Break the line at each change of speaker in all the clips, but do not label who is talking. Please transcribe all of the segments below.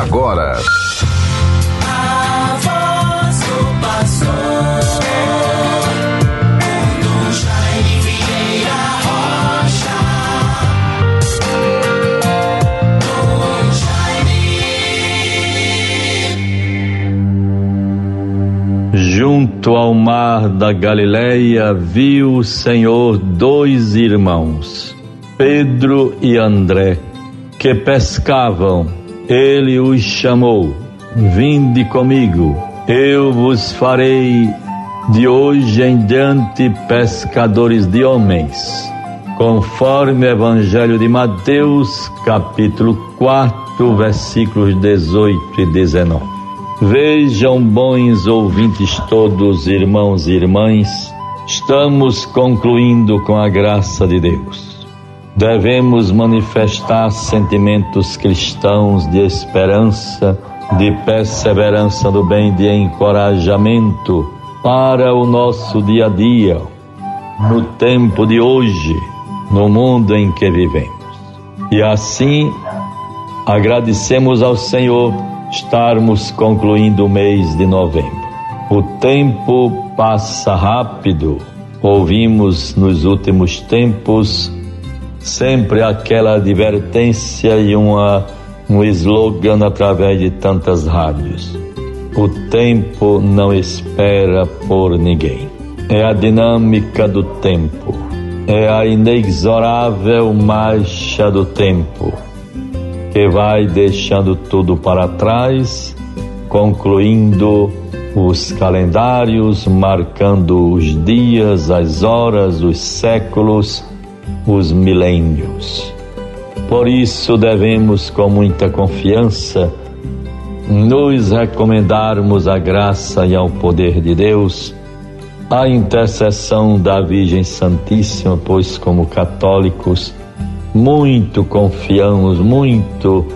agora.
Junto ao mar da Galileia viu o Senhor dois irmãos, Pedro e André, que pescavam. Ele os chamou: Vinde comigo, eu vos farei de hoje em diante pescadores de homens. Conforme o Evangelho de Mateus, capítulo 4, versículos 18 e 19. Vejam, bons ouvintes todos, irmãos e irmãs, estamos concluindo com a graça de Deus. Devemos manifestar sentimentos cristãos de esperança, de perseverança do bem, de encorajamento para o nosso dia a dia, no tempo de hoje, no mundo em que vivemos. E assim, agradecemos ao Senhor estarmos concluindo o mês de novembro. O tempo passa rápido. Ouvimos nos últimos tempos sempre aquela advertência e uma, um slogan através de tantas rádios. O tempo não espera por ninguém. É a dinâmica do tempo. É a inexorável marcha do tempo que vai deixando tudo para trás, concluindo os calendários, marcando os dias, as horas, os séculos, os milênios. Por isso devemos, com muita confiança, nos recomendarmos à graça e ao poder de Deus, à intercessão da Virgem Santíssima, pois, como católicos, muito confiamos, muito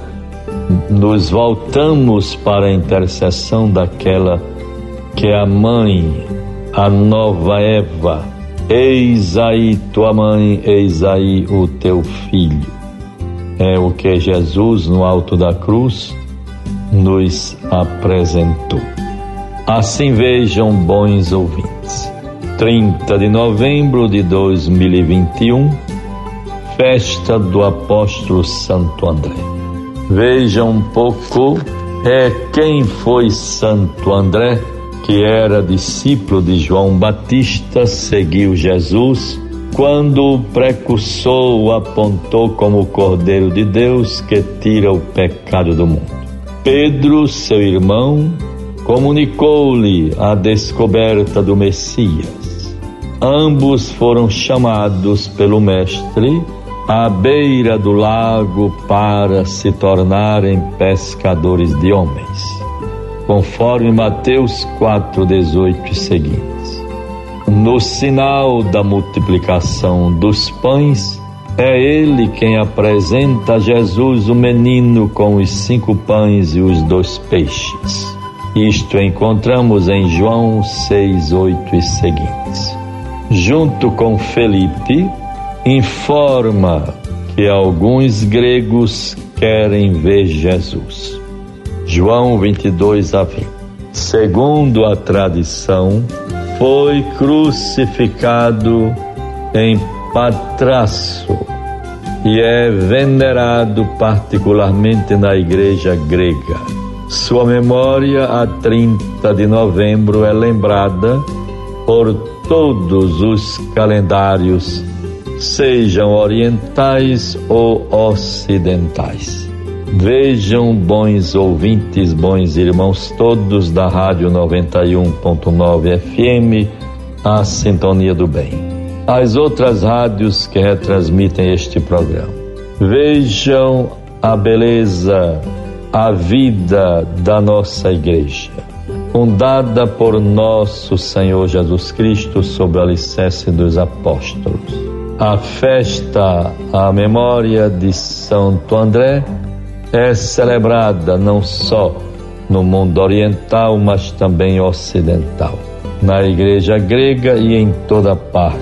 nos voltamos para a intercessão daquela que é a mãe, a nova Eva. Eis aí tua mãe, eis aí o teu filho. É o que Jesus, no alto da cruz, nos apresentou. Assim vejam, bons ouvintes. 30 de novembro de 2021 festa do apóstolo Santo André. Veja um pouco é quem foi Santo André, que era discípulo de João Batista, seguiu Jesus quando o precursor o apontou como o Cordeiro de Deus que tira o pecado do mundo. Pedro, seu irmão, comunicou-lhe a descoberta do Messias. Ambos foram chamados pelo Mestre à beira do lago para se tornarem pescadores de homens, conforme Mateus 4:18 e seguintes. No sinal da multiplicação dos pães, é ele quem apresenta a Jesus o menino com os cinco pães e os dois peixes. Isto encontramos em João 6, 8 e seguintes. Junto com Felipe, informa que alguns gregos querem ver Jesus. João 22 a 20. Segundo a tradição, foi crucificado em Patraço e é venerado particularmente na igreja grega. Sua memória, a 30 de novembro, é lembrada por todos os calendários sejam orientais ou ocidentais. Vejam, bons ouvintes, bons irmãos, todos da Rádio 91.9 FM, a Sintonia do Bem. As outras rádios que retransmitem este programa. Vejam a beleza, a vida da nossa igreja, fundada por nosso Senhor Jesus Cristo sobre o alicerce dos apóstolos a festa, a memória de Santo André é celebrada não só no mundo oriental, mas também ocidental, na igreja grega e em toda parte,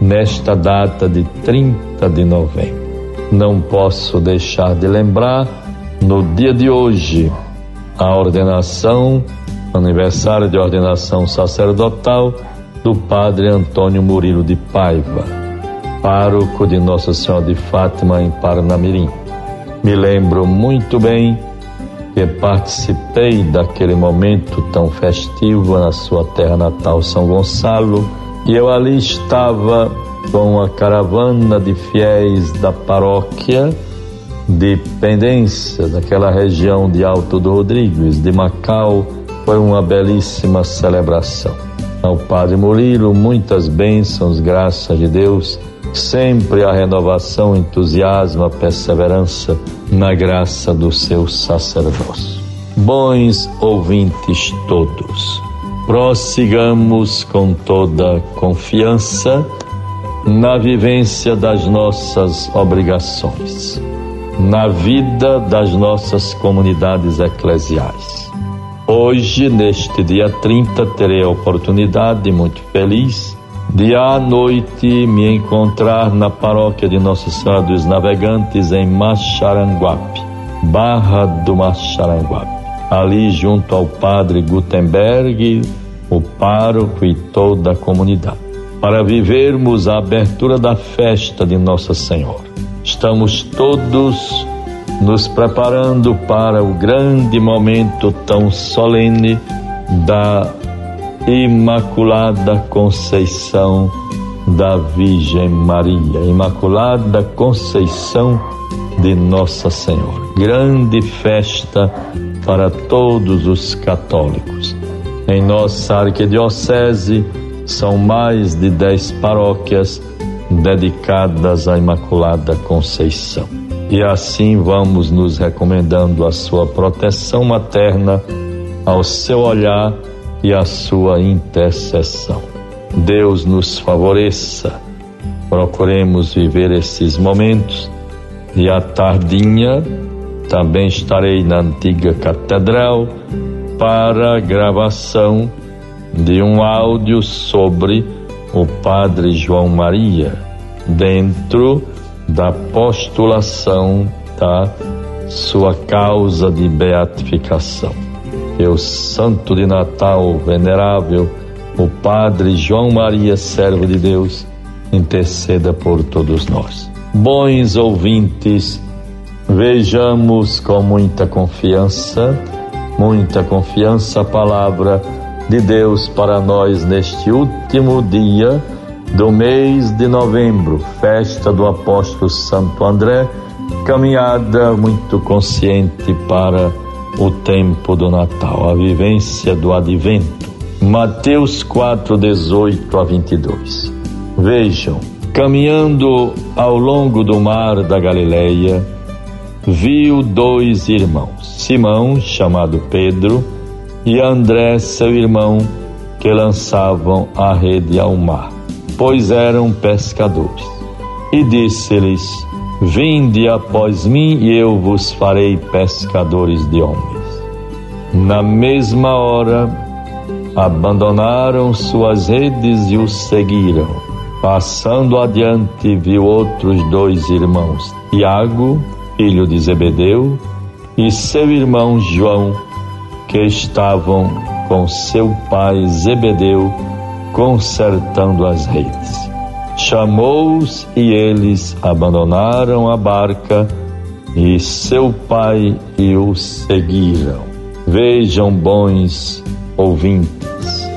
nesta data de 30 de novembro. Não posso deixar de lembrar no dia de hoje a ordenação, aniversário de ordenação sacerdotal do Padre Antônio Murilo de Paiva, pároco de Nossa Senhora de Fátima em Parnamirim. Me lembro muito bem que participei daquele momento tão festivo na sua terra natal, São Gonçalo, e eu ali estava com a caravana de fiéis da paróquia de Pendência, daquela região de Alto do Rodrigues, de Macau, foi uma belíssima celebração. Ao Padre Murilo, muitas bênçãos, graças de Deus, sempre a renovação, entusiasmo, a perseverança na graça do seu sacerdócio. Bons ouvintes todos, prossigamos com toda confiança na vivência das nossas obrigações na vida das nossas comunidades eclesiais. Hoje, neste dia 30, terei a oportunidade muito feliz de à noite me encontrar na paróquia de Nossa Senhora dos Navegantes em Macharanguape, Barra do Macharanguape. Ali junto ao padre Gutenberg, o pároco e toda a comunidade, para vivermos a abertura da festa de Nossa Senhora Estamos todos nos preparando para o grande momento tão solene da Imaculada Conceição da Virgem Maria, Imaculada Conceição de Nossa Senhora. Grande festa para todos os católicos. Em nossa arquidiocese são mais de dez paróquias dedicadas à Imaculada Conceição. E assim vamos nos recomendando a sua proteção materna, ao seu olhar e à sua intercessão. Deus nos favoreça. Procuremos viver esses momentos. E à tardinha também estarei na antiga catedral para a gravação de um áudio sobre o Padre João Maria dentro da postulação da sua causa de beatificação. Que o Santo de Natal, venerável, o Padre João Maria, servo de Deus, interceda por todos nós. Bons ouvintes, vejamos com muita confiança, muita confiança a palavra de Deus para nós neste último dia do mês de novembro, festa do apóstolo Santo André, caminhada muito consciente para o tempo do Natal, a vivência do advento. Mateus 4, 18 a 22. Vejam, caminhando ao longo do mar da Galileia, viu dois irmãos, Simão, chamado Pedro, e André, seu irmão, que lançavam a rede ao mar, pois eram pescadores. E disse-lhes: Vinde após mim, e eu vos farei pescadores de homens. Na mesma hora, abandonaram suas redes e os seguiram. Passando adiante, viu outros dois irmãos, Tiago, filho de Zebedeu, e seu irmão João, que estavam com seu pai Zebedeu consertando as redes. Chamou-os e eles abandonaram a barca e seu pai e o seguiram. Vejam, bons ouvintes,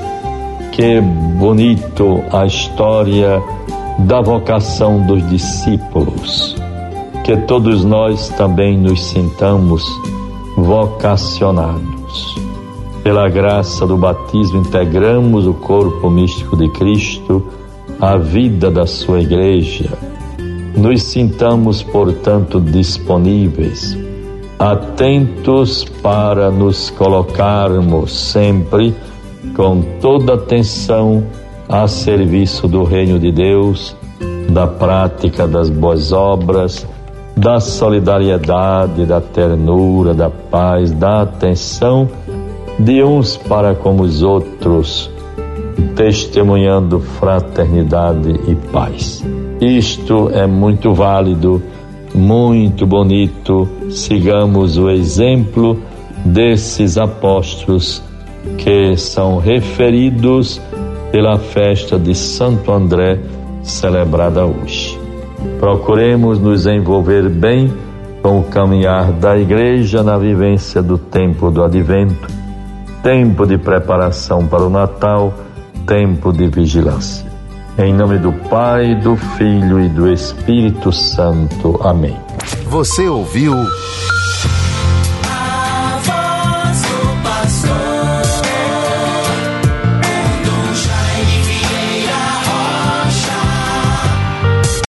que bonito a história da vocação dos discípulos. Que todos nós também nos sintamos vocacionados pela graça do batismo, integramos o corpo místico de Cristo à vida da sua igreja. Nos sintamos, portanto, disponíveis, atentos para nos colocarmos sempre com toda atenção a serviço do reino de Deus, da prática das boas obras, da solidariedade, da ternura, da paz, da atenção de uns para como os outros, testemunhando fraternidade e paz. Isto é muito válido muito bonito. Sigamos o exemplo desses apóstolos que são referidos pela festa de Santo André celebrada hoje. Procuremos nos envolver bem com o caminhar da igreja na vivência do tempo do advento, tempo de preparação para o Natal, tempo de vigilância. Em nome do Pai, do Filho e do Espírito Santo. Amém.
Você ouviu